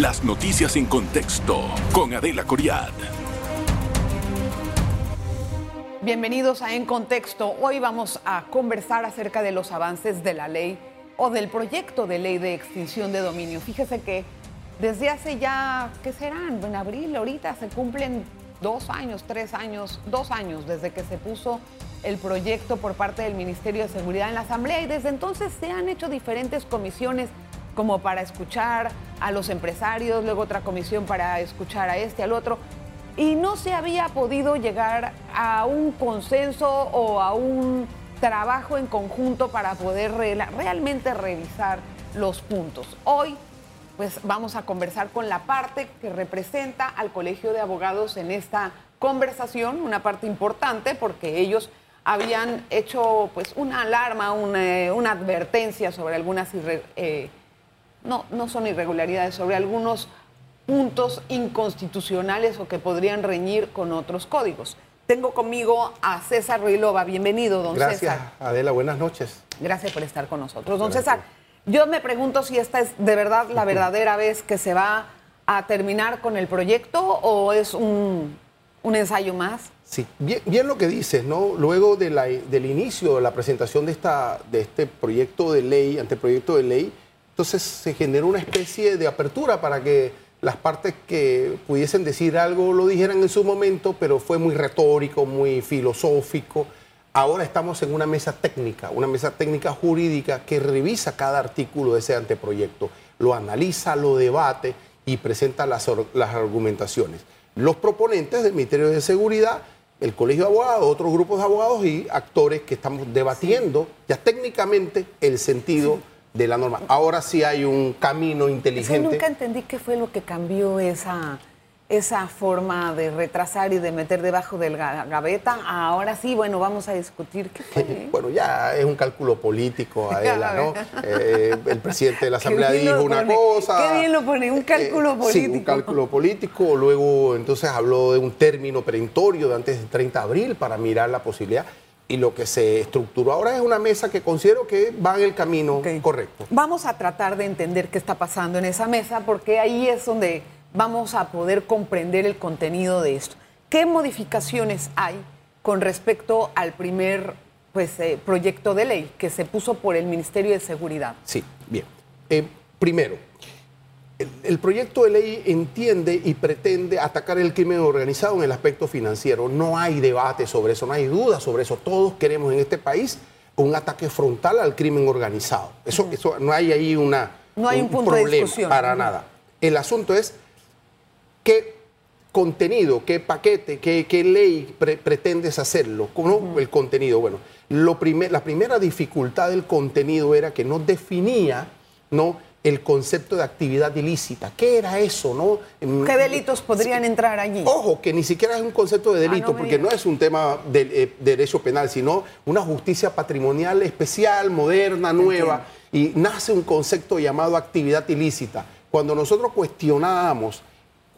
Las noticias en contexto con Adela Coriad. Bienvenidos a En Contexto. Hoy vamos a conversar acerca de los avances de la ley o del proyecto de ley de extinción de dominio. Fíjese que desde hace ya, ¿qué serán? En abril, ahorita se cumplen dos años, tres años, dos años desde que se puso el proyecto por parte del Ministerio de Seguridad en la Asamblea y desde entonces se han hecho diferentes comisiones como para escuchar a los empresarios, luego otra comisión para escuchar a este, al otro y no se había podido llegar a un consenso o a un trabajo en conjunto para poder realmente revisar los puntos. Hoy pues vamos a conversar con la parte que representa al Colegio de Abogados en esta conversación, una parte importante porque ellos habían hecho pues una alarma, una, advertencia sobre algunas, eh, no, no son irregularidades, sobre algunos puntos inconstitucionales o que podrían reñir con otros códigos. Tengo conmigo a César Ruilova. Bienvenido, don César. Gracias, Adela. Buenas noches. Gracias por estar con nosotros. Don César, yo me pregunto si esta es de verdad la verdadera vez que se va a terminar con el proyecto o es un, ensayo más. Sí, bien, lo que dices, ¿no? Luego de del inicio de la presentación de, esta, de este proyecto de ley, anteproyecto de ley, entonces se generó una especie de apertura para que las partes que pudiesen decir algo lo dijeran en su momento, pero fue muy retórico, muy filosófico. Ahora estamos en una mesa técnica, una mesa técnica jurídica que revisa cada artículo de ese anteproyecto, lo analiza, lo debate y presenta las, las argumentaciones. Los proponentes del Ministerio de Seguridad, el Colegio de Abogados, otros grupos de abogados y actores que estamos debatiendo ya técnicamente el sentido de la norma. Ahora sí hay un camino inteligente. Yo nunca entendí qué fue lo que cambió esa, esa forma de retrasar y de meter debajo del gaveta. Ahora sí, bueno, vamos a discutir qué fue. bueno, ya es un cálculo político, Adela, ¿no? Eh, el presidente de la Asamblea dijo una cosa. Qué bien lo pone, un eh, cálculo político. Sí, un cálculo político. Luego, entonces habló de un término perentorio de antes del 30 de abril para mirar la posibilidad y lo que se estructuró ahora es una mesa que considero que va en el camino correcto. Vamos a tratar de entender qué está pasando en esa mesa porque ahí es donde vamos a poder comprender el contenido de esto. ¿Qué modificaciones hay con respecto al primer pues, eh, proyecto de ley que se puso por el Ministerio de Seguridad? Sí, bien. Eh, primero, el, proyecto de ley entiende y pretende atacar el crimen organizado en el aspecto financiero. No hay debate sobre eso, no hay duda sobre eso. Todos queremos en este país un ataque frontal al crimen organizado. Eso, eso no hay ahí una, no hay un, punto problema de discusión. para nada. El asunto es qué contenido, qué paquete, qué, ley pretendes hacerlo. ¿no? El contenido. Bueno, lo la primera dificultad del contenido era que no definía, ¿no? El concepto de actividad ilícita. ¿Qué era eso? No? ¿Qué delitos podrían entrar allí? Ojo, que ni siquiera es un concepto de ah, delito, porque no es un tema de, eh, derecho penal, sino una justicia patrimonial especial, moderna, nueva, y nace un concepto llamado actividad ilícita. Cuando nosotros cuestionábamos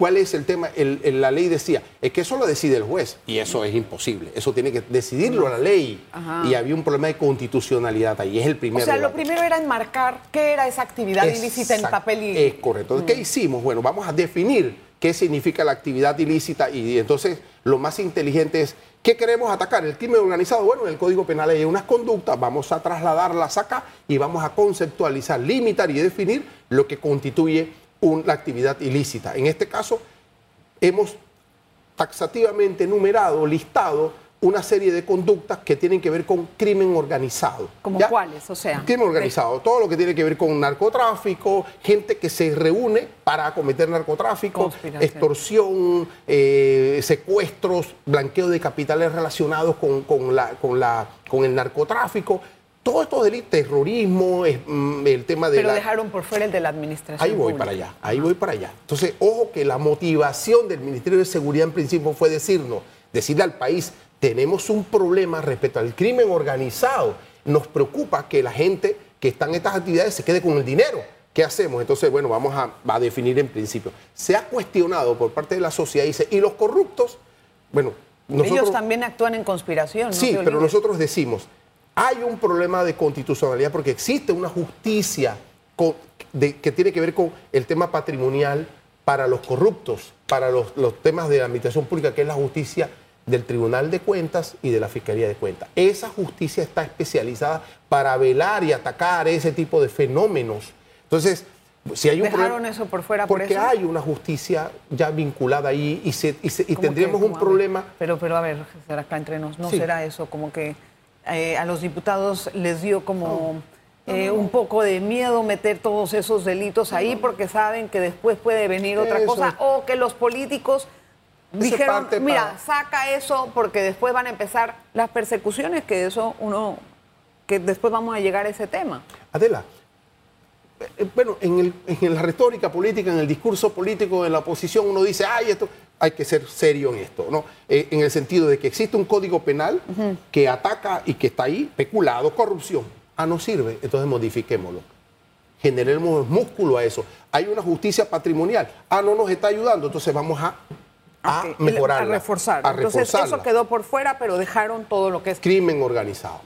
¿Cuál es el tema? la ley decía, es que eso lo decide el juez y eso es imposible. Eso tiene que decidirlo la ley. Y había un problema de constitucionalidad ahí. Es el primero. O sea, lo primero era enmarcar qué era esa actividad ilícita en papel y... Es correcto. ¿Qué hicimos? Bueno, vamos a definir qué significa la actividad ilícita y entonces lo más inteligente es, ¿qué queremos atacar? ¿El crimen organizado? Bueno, en el Código Penal hay unas conductas, vamos a trasladarlas acá y vamos a conceptualizar, limitar y definir lo que constituye una actividad ilícita. En este caso, hemos taxativamente numerado, listado una serie de conductas que tienen que ver con crimen organizado. ¿Como cuáles? O sea. Crimen organizado, todo lo que tiene que ver con narcotráfico, gente que se reúne para cometer narcotráfico, extorsión, eh, secuestros, blanqueo de capitales relacionados con, la, con, la, con el narcotráfico. Todos estos delitos, terrorismo, mm, el tema de. Pero dejaron por fuera el de la administración. Ahí voy para allá, ahí voy para allá. Entonces, ojo que la motivación del Ministerio de Seguridad en principio fue decirnos, decirle al país, tenemos un problema respecto al crimen organizado. Nos preocupa que la gente que está en estas actividades se quede con el dinero. ¿Qué hacemos? Entonces, bueno, vamos a, definir en principio. Se ha cuestionado por parte de la sociedad, dice, y los corruptos, bueno, nosotros, Ellos también actúan en conspiración. ¿no? Sí, pero nosotros decimos, hay un problema de constitucionalidad porque existe una justicia de, que tiene que ver con el tema patrimonial para los corruptos, para los, los temas de la administración pública, que es la justicia del Tribunal de Cuentas y de la Fiscalía de Cuentas. Esa justicia está especializada para velar y atacar ese tipo de fenómenos. Entonces, si hay un ¿Dejaron problema, eso por fuera por porque eso? hay una justicia ya vinculada ahí y, se- y se- y Como tendríamos que, un problema. Pero, pero a ver, será acá entre nos, ¿no Sí. será eso? Como que eh, a los diputados les dio como eh, un poco de miedo meter todos esos delitos ahí porque saben que después puede venir otra Eso cosa o que los políticos dijeron, mira, para- saca eso porque después van a empezar las persecuciones, que eso uno, que después vamos a llegar a ese tema. Adela, eh, bueno, en, el- en la retórica política, en el discurso político de la oposición, uno dice, ay, esto, hay que ser serio en esto, ¿no? Eh, en el sentido de que existe un código penal que ataca y que está ahí, peculado, corrupción. Ah, no sirve, entonces modifiquémoslo. Generemos músculo a eso. Hay una justicia patrimonial. Ah, no nos está ayudando, entonces vamos a, a mejorarla. A reforzar. Entonces eso quedó por fuera, pero dejaron todo lo que es Crimen organizado.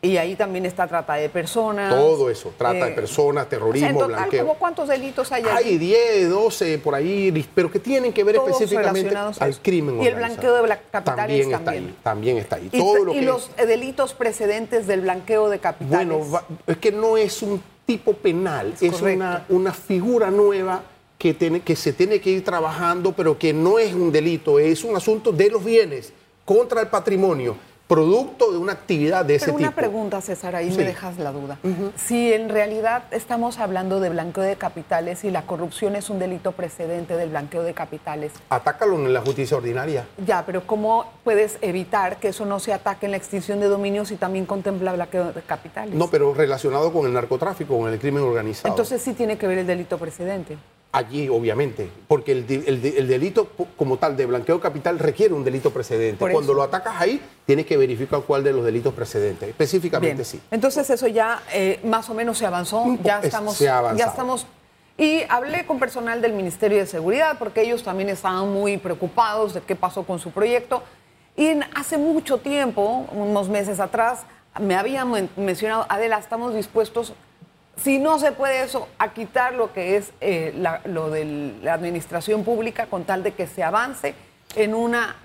Y ahí también está trata de personas. Todo eso. Trata de eh, personas, o sea, terrorismo, en total, blanqueo. ¿cómo ¿Cuántos delitos hay Hay allí? 10, 12 por ahí, pero que tienen que ver Todos específicamente al eso. crimen Y el blanqueo de capitales también. Está también. ahí, también está ahí. Y, Todo lo y que los delitos precedentes del blanqueo de capitales. Bueno, va- es que no es un tipo penal, Es es, una, una figura nueva que, tiene, que se tiene que ir trabajando, pero que no es un delito, es un asunto de los bienes contra el patrimonio, producto de una actividad de ese Pero una tipo. pregunta, César, ahí Sí. me dejas la duda. Si en realidad estamos hablando de blanqueo de capitales y la corrupción es un delito precedente del blanqueo de capitales, Atácalo en la justicia ordinaria. ya, pero ¿cómo puedes evitar que eso no se ataque en la extinción de dominios y también contempla blanqueo de capitales? No, pero relacionado con el narcotráfico, con el crimen organizado. Entonces sí tiene que ver el delito precedente. Allí, obviamente, porque el, delito como tal de blanqueo de capital requiere un delito precedente. Cuando lo atacas ahí, tienes que verificar cuál de los delitos precedentes. Específicamente Bien. sí. Entonces eso ya eh, más o menos se avanzó, ya es- estamos, se ha avanzado. ya estamos. Y hablé con personal del Ministerio de Seguridad porque ellos también estaban muy preocupados de qué pasó con su proyecto. Y en- hace mucho tiempo, unos meses atrás, me habían men- mencionado, Adela, estamos dispuestos, si no se puede eso, a quitar lo que es eh, la- lo de la administración pública con tal de que se avance en una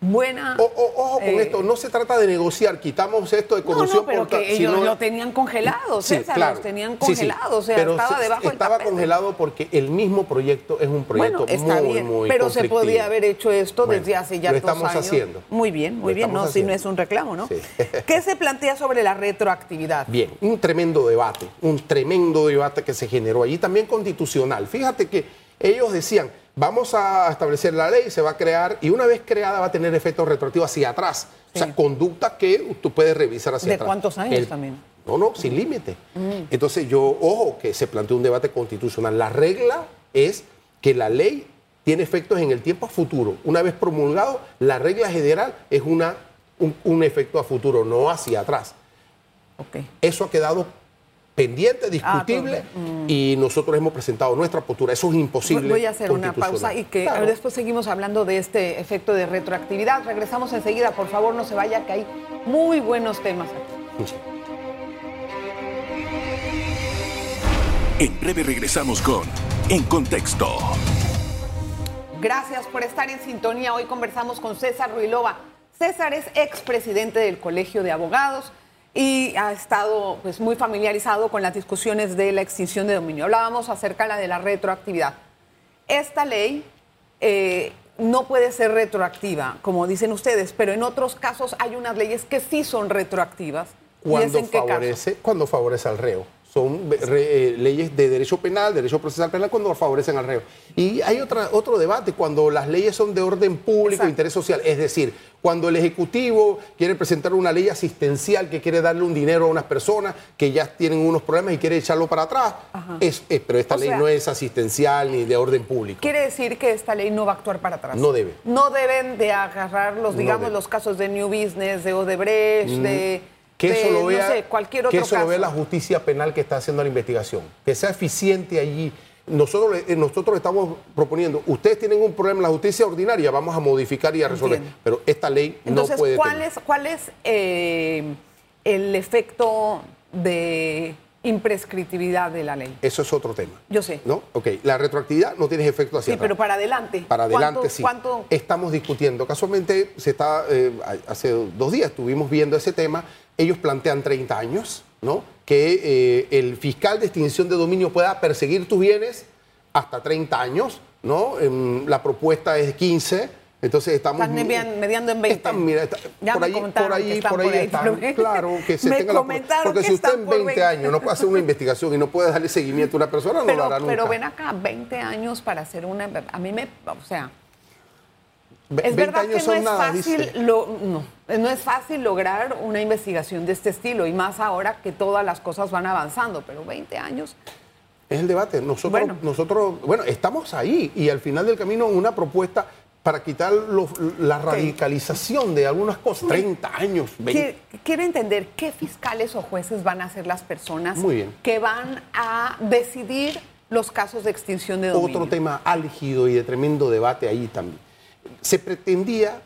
buena... O- o- ojo con eh, esto, no se trata de negociar, quitamos esto de no, corrupción. no, pero por tal, que ellos sino- lo tenían congelado, Sí, César, claro. los tenían Sí, sí. congelados, o sea, Pero estaba se- debajo del Estaba congelado porque el mismo proyecto es un proyecto Bueno, está muy, bien, muy pero se podía haber hecho esto Bueno, desde hace ya lo dos estamos años. haciendo. Muy bien, muy Lo bien, no, si no es un reclamo, ¿no? Sí. ¿Qué se plantea sobre la retroactividad? Bien, un tremendo debate, un tremendo debate que se generó allí, también constitucional. Fíjate que ellos decían, vamos a establecer la ley, se va a crear, y una vez creada va a tener efectos retroactivos hacia atrás. O sea, conducta que tú puedes revisar hacia ¿De atrás. cuántos años también? No, no, sin límite. Entonces yo, ojo, que se planteó un debate constitucional. La regla es que la ley tiene efectos en el tiempo a futuro. Una vez promulgado, la regla general es una, un, un efecto a futuro, no hacia atrás. Ok. Eso ha quedado pendiente, discutible, Ah, todo, y nosotros hemos presentado nuestra postura. Eso es imposible. Voy a hacer una pausa y que Claro. después seguimos hablando de este efecto de retroactividad. Regresamos enseguida, por favor, no se vaya, que hay muy buenos temas aquí. Sí. En breve regresamos con En Contexto. Gracias por estar en sintonía. Hoy conversamos con César Ruilova. César es expresidente del Colegio de Abogados y ha estado pues, muy familiarizado con las discusiones de la extinción de dominio. Hablábamos acerca de la de la retroactividad. Esta ley eh, no puede ser retroactiva, como dicen ustedes, pero en otros casos hay unas leyes que sí son retroactivas. ¿Y es Cuando favorece, cuando favorece al reo. Son re- eh, leyes de derecho penal, derecho procesal penal, cuando favorecen al reo. Y hay otra, otro debate, cuando las leyes son de orden público Exacto. interés social. Es decir, cuando el Ejecutivo quiere presentar una ley asistencial que quiere darle un dinero a unas personas que ya tienen unos problemas y quiere echarlo para atrás. Es, es- pero esta O ley sea- no es asistencial ni de orden público. Quiere decir que esta ley no va a actuar para atrás. No debe. No deben de agarrar los, digamos, los casos de New Business, de Odebrecht, de, Que de, eso lo vea, no sé, cualquier otro que eso caso. lo vea la justicia penal que está haciendo la investigación. Que sea eficiente allí. Nosotros, le- eh, nosotros estamos proponiendo, ustedes tienen un problema en la justicia ordinaria, vamos a modificar y a resolver. Entiendo. Pero esta ley Entonces, no puede ¿cuál tener. es, cuál es eh, el efecto de imprescriptibilidad de la ley. Eso es otro tema. Yo sé. ¿No? Ok, la retroactividad no tiene efecto hacia Sí, pero para adelante. Para adelante, ¿Cuánto- sí. cuánto- Estamos discutiendo. Casualmente, se está, eh, hace dos días estuvimos viendo ese tema. Ellos plantean 30 años, ¿no? Que eh, el fiscal de extinción de dominio pueda perseguir tus bienes hasta 30 años, ¿no? Em, la propuesta es 15. Entonces estamos... Están median- mediando en 20. Están, mira, está- Ya por me ahí, por que ahí, están por ahí, por ahí, están. pero- Claro, que se tenga la Porque que si usted en por 20 20. años no puede hacer una investigación y no puede darle seguimiento a una persona, no pero, lo hará nunca. pero ven acá, 20 años para hacer una... A mí me... O sea, es 20 verdad que no es, nada, fácil, dice. lo- no, no es fácil lograr una investigación de este estilo y más ahora que todas las cosas van avanzando, pero 20 años... Es el debate. Nosotros, Bueno. nosotros, bueno, estamos ahí y al final del camino una propuesta para quitar la radicalización de algunas cosas. 30 años, 20. Qui- Quiero entender qué fiscales o jueces van a ser las personas que van a decidir los casos de extinción de dominio. Otro tema álgido y de tremendo debate ahí también. Se pretendía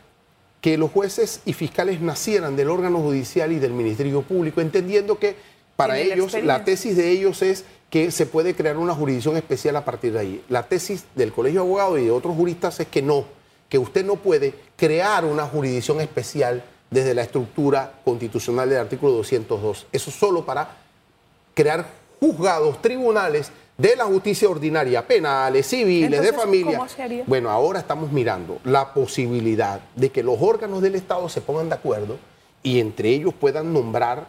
que los jueces y fiscales nacieran del órgano judicial y del Ministerio Público, entendiendo que para ellos, la tesis de ellos es que se puede crear una jurisdicción especial a partir de ahí. La tesis del Colegio de Abogados y de otros juristas es que no, que usted no puede crear una jurisdicción especial desde la estructura constitucional del artículo 202. Eso solo para crear juzgados, tribunales de la justicia ordinaria, penales, civiles, de Entonces, familia. ¿cómo se haría? Bueno, ahora estamos mirando la posibilidad de que los órganos del Estado se pongan de acuerdo y entre ellos puedan nombrar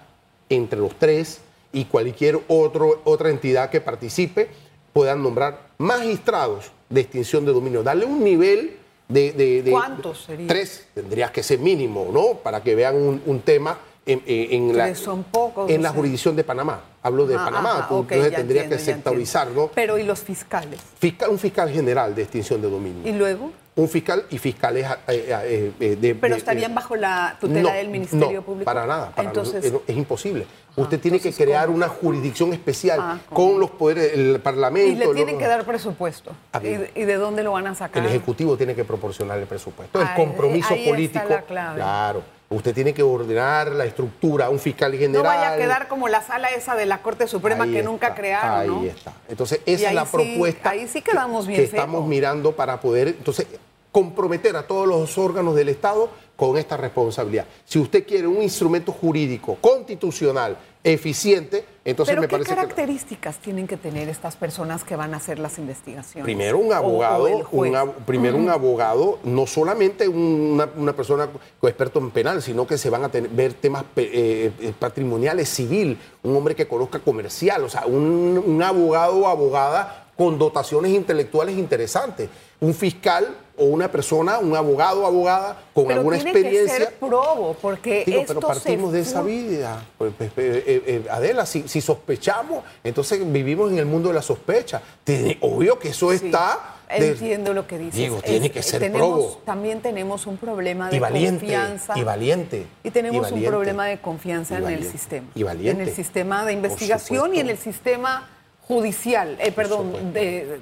entre los tres y cualquier otro, otra entidad que participe, puedan nombrar magistrados de extinción de dominio, darle un nivel de... de- de- ¿Cuántos serían? Tres, tendrías que ser mínimo, ¿no? Para que vean un, un tema en, en- la, son pocos, en la jurisdicción de Panamá. Hablo de Ah, Panamá, entonces tendría entiendo, que ya sectorizar, entiendo. ¿no? Pero ¿y los fiscales? Fiscal, un fiscal general de extinción de dominio. ¿Y luego? Un fiscal y fiscales eh, eh, eh, de... Pero estarían de- bajo la tutela No, del Ministerio no, Público. para nada. para Entonces, es, es imposible. Usted tiene que crear ¿cómo? una jurisdicción especial Ah, con los poderes, el Parlamento... y le los- tienen que dar presupuesto. ¿Y, de dónde lo van a sacar? El Ejecutivo tiene que proporcionar el presupuesto. El compromiso ahí está político. la clave. Claro. Usted tiene que ordenar la estructura, un fiscal general. no vaya a quedar como la sala esa de la Corte Suprema Ahí que está, nunca crearon, Ahí ¿no? está. Entonces, esa es la sí- propuesta. ahí sí quedamos que- bien que estamos feo. mirando para poder, entonces, comprometer a todos los órganos del Estado con esta responsabilidad. Si usted quiere un instrumento jurídico constitucional eficiente, entonces Pero me ¿qué parece que características tienen que tener estas personas que van a hacer las investigaciones? Primero un O- o abogado, primero un abogado, no solamente una, una persona experto en penal, sino que se van a tener- ver temas eh, eh, patrimoniales, civil, un hombre que conozca comercial, o sea, un, un abogado o abogada con dotaciones intelectuales interesantes, un fiscal o una persona, un abogado o abogada con Pero alguna tiene experiencia. que ser probo, porque Digo, esto pero partimos se de esa vida. Pues, pues, eh, eh, eh, Adela, si, si sospechamos, entonces vivimos en el mundo de la sospecha. Tiene- obvio que eso Sí, está... de- Entiendo lo que dices. Digo, tiene Es- que ser tenemos- probo. También tenemos un problema de y valiente, confianza. y valiente. Y tenemos y un problema de confianza en el sistema. Y valiente. En el sistema de investigación y en el sistema judicial, eh, perdón, de,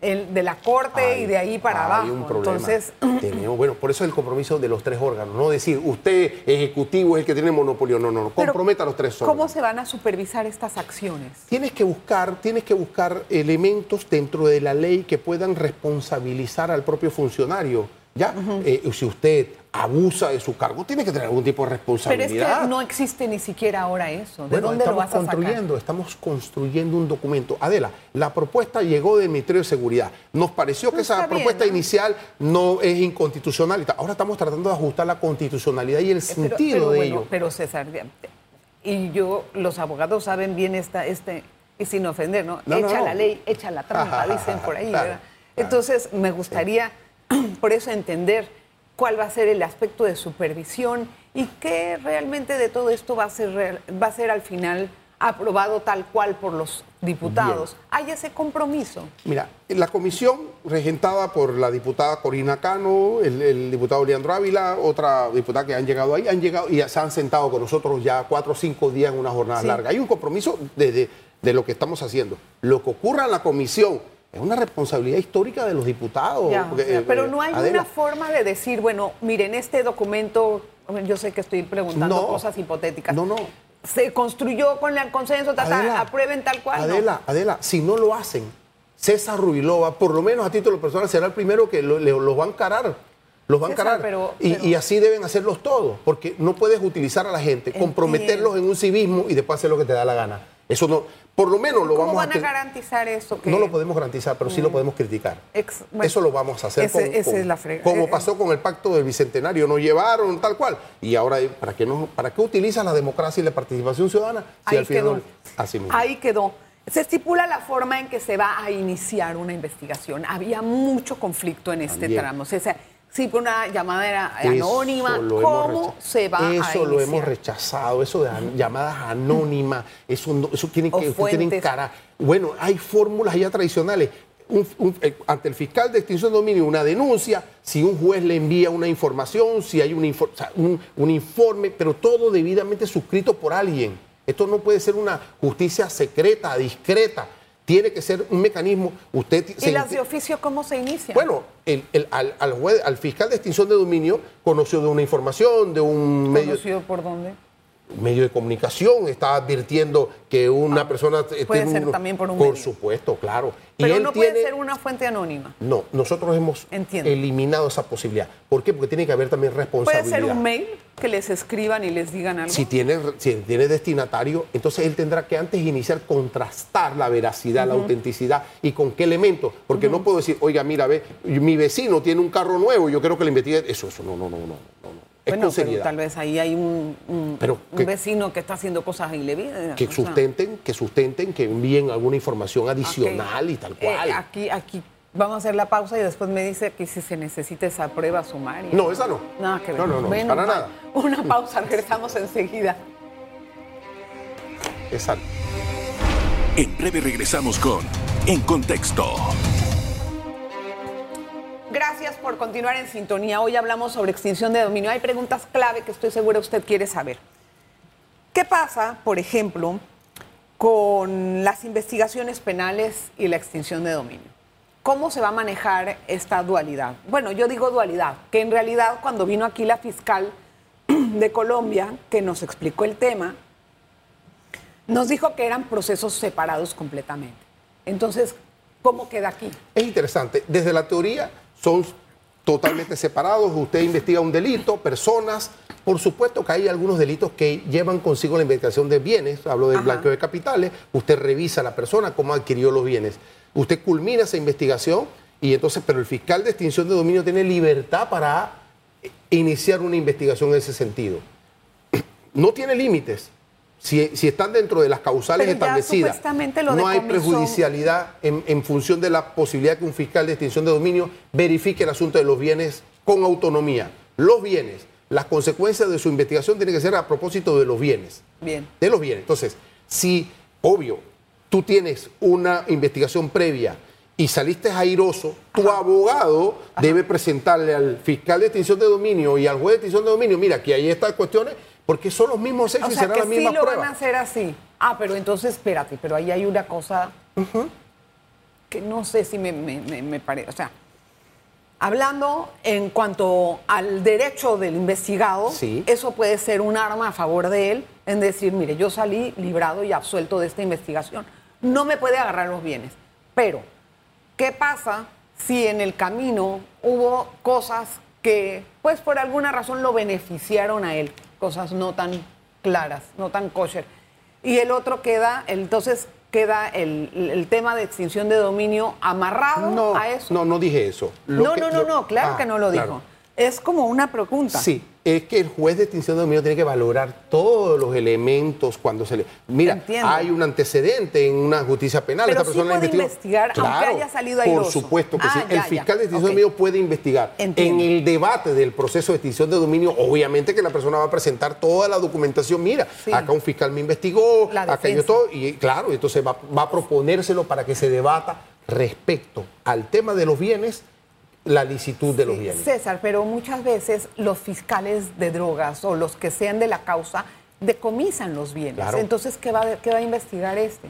el- de la corte Hay- y de ahí para hay abajo. un problema. Entonces, Tenemos- bueno, por eso el compromiso de los tres órganos. No decir, usted ejecutivo es el que tiene monopolio. No, no, no. Comprometa a los tres órganos. ¿Cómo se van a supervisar estas acciones? Tienes que buscar, tienes que buscar elementos dentro de la ley que puedan responsabilizar al propio funcionario. Ya, Eh, si usted abusa de su cargo, tiene que tener algún tipo de Pero responsabilidad. es que no existe ni siquiera ahora eso. ¿De Bueno, dónde lo estamos vas a sacar? construyendo, estamos construyendo un documento. Adela, la propuesta llegó del Ministerio de Seguridad. Nos pareció que No, esa está bien, propuesta ¿no? inicial no es inconstitucional. Ahora estamos tratando de ajustar la constitucionalidad y el Eh, Pero- sentido pero de bueno, ello. Pero César, y yo, los abogados saben bien esta, este, y sin ofender, ¿no? Echa la ley, echa la trampa, dicen por ahí, ¿verdad? Entonces, me gustaría, por eso, entender cuál va a ser el aspecto de supervisión y qué realmente de todo esto va a ser, real- va a ser al final aprobado tal cual por los diputados. Hay ese compromiso. Mira, la comisión regentada por la diputada Corina Cano, el, el diputado Leandro Ávila, otra diputada que han llegado ahí, han llegado y se han sentado con nosotros ya cuatro o cinco días en una jornada Sí. larga. Hay un compromiso de, de- de lo que estamos haciendo. Lo que ocurra en la comisión es una responsabilidad histórica de los diputados. Ya, porque, pero eh, no hay Adela, una forma de decir, bueno, miren, este documento, yo sé que estoy preguntando No. cosas hipotéticas. No, no. se construyó con el consenso, ta, ta, Adela, aprueben tal cual. no. Adela, Adela, si no lo hacen, César Rubilova, por lo menos a título personal, será el primero que lo, los va a encarar. Los va a encarar. pero- y, pero- y así deben hacerlos todos, porque no puedes utilizar a la gente, Entiendo. comprometerlos en un civismo y después hacer lo que te da la gana. Eso no, por lo menos lo ¿Cómo vamos van a garantizar eso? que- No lo podemos garantizar, pero sí lo podemos criticar. Ex- bueno, Eso lo vamos a hacer ese- con- esa con- es la frega. como Eh, pasó con el pacto del Bicentenario. Nos llevaron tal cual. Y ahora, ¿para qué, no, ¿para qué utilizas la democracia y la participación ciudadana? Si Ahí al final quedó. así mismo. Ahí quedó. Se estipula la forma en que se va a iniciar una investigación. Había mucho conflicto en este También. tramo. O sea, sí, una llamada era Eso anónima. ¿Cómo se va a? Eso lo hemos rechazado, eso de llamadas anónimas, eso, no- eso tiene que tienen fuentes. cara. Bueno, hay fórmulas ya tradicionales. Un- un- eh, ante el fiscal de extinción de dominio una denuncia, si un juez le envía una información, si hay un, infor- o sea, un- un informe, pero todo debidamente suscrito por alguien. Esto no puede ser una justicia secreta, discreta. Tiene que ser un mecanismo. Usted ¿Y se las de oficio cómo se inician? bueno, el- el- al, al juez- al fiscal de extinción de dominio conoció de una información, de un medio, ¿Conocido por dónde? medio de comunicación, está advirtiendo que una persona... eh, Ah, puede tiene ser también por un Por medio. supuesto, claro. Pero él no puede tiene- ser una fuente anónima. No, nosotros hemos Entiendo. eliminado esa posibilidad. ¿Por qué? Porque tiene que haber también Puede responsabilidad. ser un mail que les escriban y les digan algo. Si tiene, si tiene destinatario, entonces él tendrá que antes iniciar contrastar la veracidad, la autenticidad y con qué elementos. Porque no puedo decir, oiga, mira, ve, mi vecino tiene un carro nuevo, yo quiero que le investigue. Eso, eso, no, no, no, no, no. Es Bueno, pero tal vez ahí hay un, un- Pero un que- vecino que está haciendo cosas indebidas. que sustenten, que sustenten, que envíen alguna información adicional y tal Eh, cual. aquí, aquí vamos a hacer la pausa y después me dice que si se necesita esa prueba sumaria. No, esa no. Nada que ver. No, no, no, Menos para mal. nada. Una pausa, regresamos enseguida. Exacto. En breve regresamos con En Contexto. Gracias por continuar en sintonía. Hoy hablamos sobre extinción de dominio. Hay preguntas clave que estoy segura usted quiere saber. ¿Qué pasa, por ejemplo, con las investigaciones penales y la extinción de dominio? ¿Cómo se va a manejar esta dualidad? Bueno, yo digo dualidad, que en realidad cuando vino aquí la fiscal de Colombia, que nos explicó el tema, nos dijo que eran procesos separados completamente. Entonces, ¿cómo queda aquí? Es interesante. Desde la teoría son totalmente separados. Usted investiga un delito, personas. Por supuesto que hay algunos delitos que llevan consigo la investigación de bienes. Hablo del Ajá. blanqueo de capitales. Usted revisa a la persona cómo adquirió los bienes. Usted culmina esa investigación y entonces, pero el fiscal de extinción de dominio tiene libertad para iniciar una investigación en ese sentido. No tiene límites. Si, si están dentro de las causales Pero establecidas, lo no hay prejudicialidad en, en función de la posibilidad que un fiscal de extinción de dominio verifique el asunto de los bienes con autonomía. Los bienes, las consecuencias de su investigación tienen que ser a propósito de los bienes. Bien. De los bienes. Entonces, si, obvio, tú tienes una investigación previa y saliste airoso, tu abogado debe presentarle al fiscal de extinción de dominio y al juez de extinción de dominio, mira, que hay estas cuestiones, porque son los mismos hechos O y serán que las sí mismas lo pruebas. van a hacer así. Ah, pero entonces, espérate, pero ahí hay una cosa que no sé si me, me, me- me parece. O sea, hablando en cuanto al derecho del investigado, Sí. eso puede ser un arma a favor de él en decir, mire, yo salí librado y absuelto de esta investigación. No me puede agarrar los bienes. Pero, ¿qué pasa si en el camino hubo cosas que, pues por alguna razón lo beneficiaron a él? Cosas no tan claras, no tan kosher. Y el otro queda, entonces queda el, el tema de extinción de dominio amarrado No, a eso. no, no dije eso. Lo no, que- no, no, no, claro Ah, que no lo claro. dijo. Es como una pregunta. Sí, es que el juez de extinción de dominio tiene que valorar todos los elementos cuando se le... Mira, Entiendo. hay un antecedente en una justicia penal. Pero Esta sí persona la puede investigó. investigar, aunque haya salido Por supuesto que Ah, sí. ya, el ya. fiscal de extinción de dominio puede investigar. Entiendo. En el debate del proceso de extinción de dominio, obviamente que la persona va a presentar toda la documentación. Mira, Sí. acá un fiscal me investigó, acá yo todo. Y claro, entonces va, va a proponérselo para que se debata respecto al tema de los bienes, la licitud de los bienes. César, pero muchas veces los fiscales de drogas o los que sean de la causa decomisan los bienes. Claro. Entonces, ¿qué va, ¿qué va a investigar este?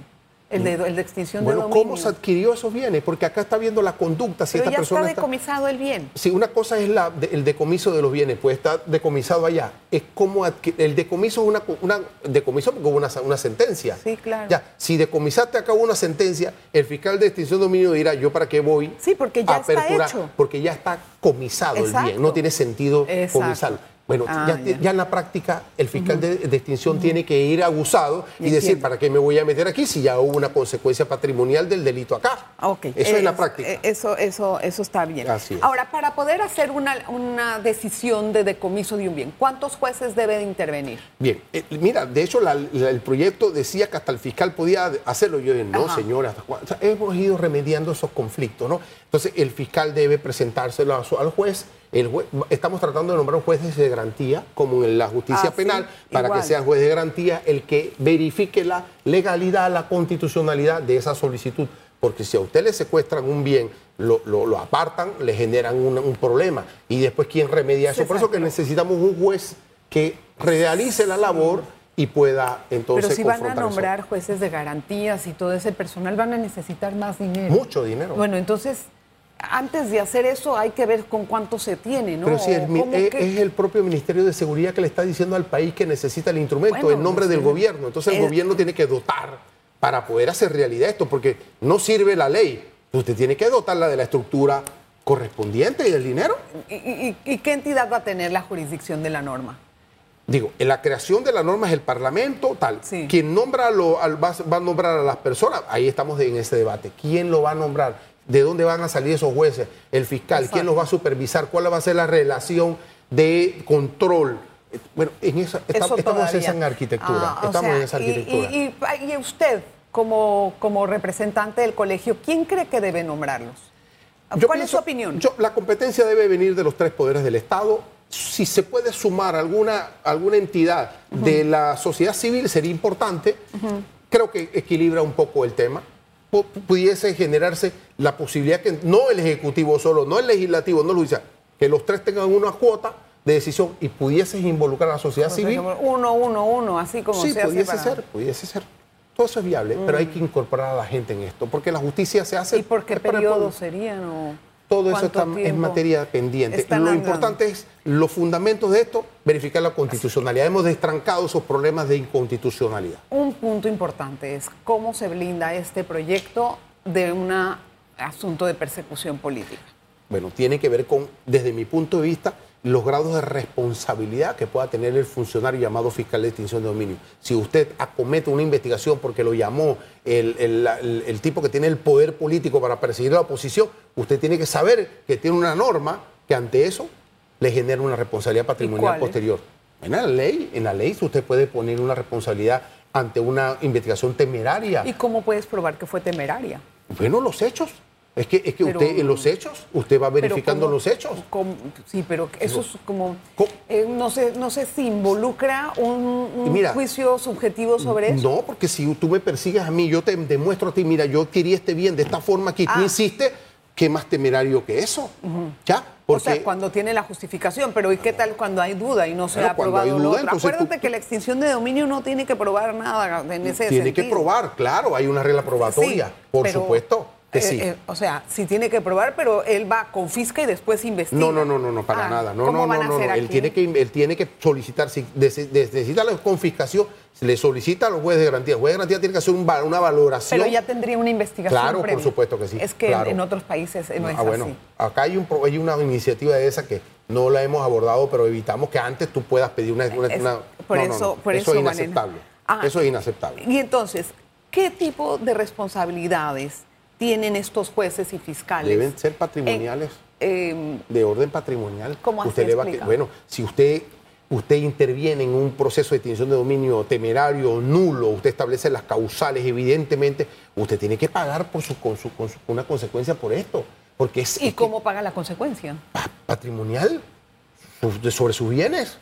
El de, el de extinción Bueno, de dominio. ¿cómo se adquirió esos bienes? Porque acá está viendo la conducta. Si Pero esta ya persona está está- decomisado el bien. Sí, una cosa es la, el decomiso de los bienes, pues está decomisado allá. Es como adqui- el decomiso es una, una decomiso porque hubo una, una sentencia. Sí, claro. Ya, si decomisaste acá una sentencia, el fiscal de extinción de dominio dirá, ¿yo para qué voy? Sí, porque ya a está hecho. Porque ya está comisado Exacto. el bien, no tiene sentido Exacto. comisarlo. Bueno, Ah, ya, ya. ya en la práctica el fiscal de, de extinción tiene que ir abusado y Entiendo. decir, ¿para qué me voy a meter aquí si ya hubo una consecuencia patrimonial del delito acá? Ah, Ok. Eso es la práctica. eh, Eso, eso, eso está bien. Así es. Ahora, para poder hacer una, una decisión de decomiso de un bien, ¿cuántos jueces deben intervenir? Bien, eh, mira, de hecho la- la- el proyecto decía que hasta el fiscal podía hacerlo. Yo dije, no, Ajá. señora. O sea, hemos ido remediando esos conflictos, ¿no? Entonces el fiscal debe presentárselo a su- al juez. El jue- estamos tratando de nombrar jueces de garantía, como en la justicia Ah, sí, penal, para igual. que sea juez de garantía el que verifique la legalidad, la constitucionalidad de esa solicitud. Porque si a usted le secuestran un bien, lo, lo- lo apartan, le generan un, un problema. Y después, ¿quién remedia eso? Por eso que necesitamos un juez que realice la labor y pueda entonces Pero si van a eso. nombrar jueces de garantías y todo ese personal, van a necesitar más dinero. Mucho dinero. Bueno, entonces, antes de hacer eso, hay que ver con cuánto se tiene, ¿no? Pero si el ¿Cómo es, que- es el propio Ministerio de Seguridad que le está diciendo al país que necesita el instrumento Bueno, en nombre pues, del gobierno. Entonces el Eh, gobierno tiene que dotar para poder hacer realidad esto, porque no sirve la ley. Usted tiene que dotarla de la estructura correspondiente y del dinero. ¿Y, y- y qué entidad va a tener la jurisdicción de la norma? Digo, en la creación de la norma es el Parlamento, tal. Sí. Quien nombra lo, al- va, va a nombrar a las personas, ahí estamos en ese debate. ¿Quién lo va a nombrar? ¿De dónde van a salir esos jueces? ¿El fiscal? Exacto. ¿Quién los va a supervisar? ¿Cuál va a ser la relación de control? Bueno, en esa, está- estamos en esa arquitectura. Ah, estamos sea, en esa y- arquitectura. Y, y- y usted, como, como representante del colegio, ¿quién cree que debe nombrarlos? Yo ¿Cuál es pienso- su opinión? yo- la competencia debe venir de los tres poderes del Estado. Si se puede sumar alguna, alguna entidad de la sociedad civil sería importante. Creo que equilibra un poco el tema. Pu- pudiese generarse la posibilidad que no el Ejecutivo solo, no el Legislativo, no lo dice, que los tres tengan una cuota de decisión y pudieses involucrar a la sociedad civil. Uno, uno, uno, así como Sí, se hace pudiese para- ser, pudiese ser. Todo eso es viable, pero hay que incorporar a la gente en esto, porque la justicia se hace... ¿Y por qué el periodo serían? O Todo eso está, es tiempo? materia pendiente. Están Lo andando. importante es los fundamentos de esto, verificar la constitucionalidad. Hemos destrancado esos problemas de inconstitucionalidad. Un punto importante es cómo se blinda este proyecto de un asunto de persecución política. Bueno, tiene que ver con, desde mi punto de vista, los grados de responsabilidad que pueda tener el funcionario llamado fiscal de extinción de dominio. Si usted acomete una investigación porque lo llamó el, el- la- el- el tipo que tiene el poder político para perseguir a la oposición, usted tiene que saber que tiene una norma que ante eso le genera una responsabilidad patrimonial posterior. En la ley, en la ley usted puede poner una responsabilidad ante una investigación temeraria. ¿Y cómo puedes probar que fue temeraria? Bueno, los hechos. Es que, es que Pero- usted en los hechos, usted va verificando ¿cómo- los hechos. sí, pero eso es como... Eh, no, sé, no sé si involucra un, un Y mira, juicio subjetivo sobre eso. No, porque si tú me persigues a mí, yo te demuestro a ti, mira, yo quería este bien de esta forma que tú Ah. insistes, ¿qué más temerario que eso? ¿Ya? O sea, cuando tiene la justificación, pero ¿y qué tal cuando hay duda y no se ha probado hay lo duda, otro? Acuérdate tú- que la extinción de dominio no tiene que probar nada en ese tiene que sentido. probar, claro, hay una regla probatoria, Sí, por pero, supuesto eh, sí. eh, o sea, sí tiene que probar, pero él va, confisca y después investiga. No, no, no, no, no, para Ah, nada. No, ¿cómo no, van no, no. Él tiene que él tiene que solicitar si nece- necesita la confiscación, le solicita a los jueces de garantía. El juez de garantía tiene que hacer un una valoración. Pero ya tendría una investigación Claro, por supuesto que sí, Es que claro. en otros países no, es ah, bueno, así. acá hay, un, pro- hay una iniciativa de esa que no la hemos abordado, pero evitamos que antes tú puedas pedir una... una- Es- una- por eso- no, por eso eso, es inaceptable. Ah, eso es inaceptable. Y entonces, ¿qué tipo de responsabilidades tienen estos jueces y fiscales? Deben ser patrimoniales. Eh, de orden patrimonial. ¿Cómo así? usted le va a que- Explica. bueno, si usted usted interviene en un proceso de extinción de dominio temerario nulo, usted establece las causales, evidentemente, usted tiene que pagar por su, con su- con su- una consecuencia por esto, porque es, ¿Y es cómo paga la consecuencia? pa- patrimonial sobre sus bienes.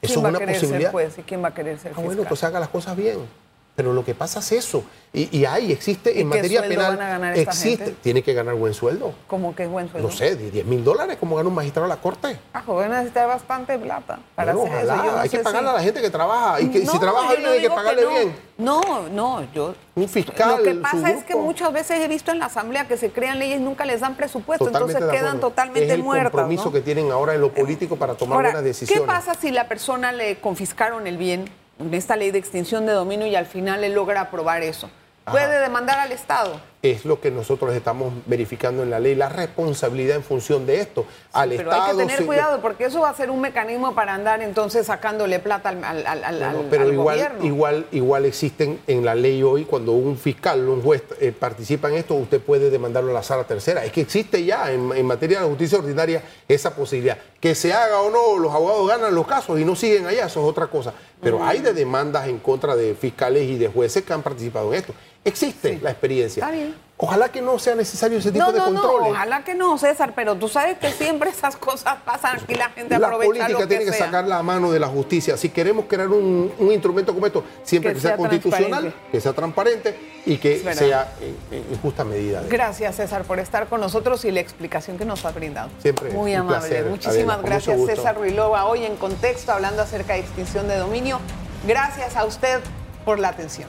Eso ¿Quién es una posibilidad. ser juez y quién va a querer ser Ah, fiscal? bueno, pues haga las cosas bien. Pero lo que pasa es eso. Y, y hay, existe ¿Y en qué materia penal. van a ganar esta existe, gente? tiene que ganar buen sueldo. Como que es buen sueldo. No sé, de 10 mil dólares, como gana un magistrado de la corte. Ah, joven, necesita bastante plata para Bueno, hacer ojalá, eso. No hay que pagarle si- a la gente que trabaja. Y que si No, trabaja yo bien, no hay que pagarle no. bien. No, no, yo. Un fiscal. Lo que pasa es que muchas veces he visto en la Asamblea que se crean leyes, nunca les dan presupuesto, Totalmente entonces quedan totalmente es el muertas. compromiso ¿no? que tienen ahora en lo político para tomar Ahora, buenas decisiones. ¿qué pasa si la persona le confiscaron el bien en esta ley de extinción de dominio y al final le logra aprobar eso? Puede demandar al Estado. Es lo que nosotros estamos verificando en la ley, la responsabilidad en función de esto. Al Pero Estado. hay que tener se- cuidado porque eso va a ser un mecanismo para andar entonces sacándole plata al, al- al- al- Bueno, al- pero al igual, gobierno. igual, igual existen en la ley hoy, cuando un fiscal o un juez eh, participa en esto, usted puede demandarlo a la sala tercera. Es que existe ya en, en materia de justicia ordinaria esa posibilidad. Que se haga o no, los abogados ganan los casos y no siguen allá, eso es otra cosa. Pero hay de demandas en contra de fiscales y de jueces que han participado en esto. Existe la experiencia. Está bien. Ojalá que no sea necesario ese tipo No, de no, controles. no, ojalá que no, César, pero tú sabes que siempre esas cosas pasan y la gente La aprovecha política lo que tiene que sea. sacar la mano de la justicia. Si queremos crear un, un instrumento como esto, siempre Que que, sea, sea constitucional, que sea transparente y que sea en, en justa medida. Gracias, César, por estar con nosotros y la explicación que nos ha brindado. Siempre Muy un amable. placer, Muchísimas Adela, gracias. César Ruilova, hoy en Contexto, hablando acerca de extinción de dominio. Gracias a usted por la atención.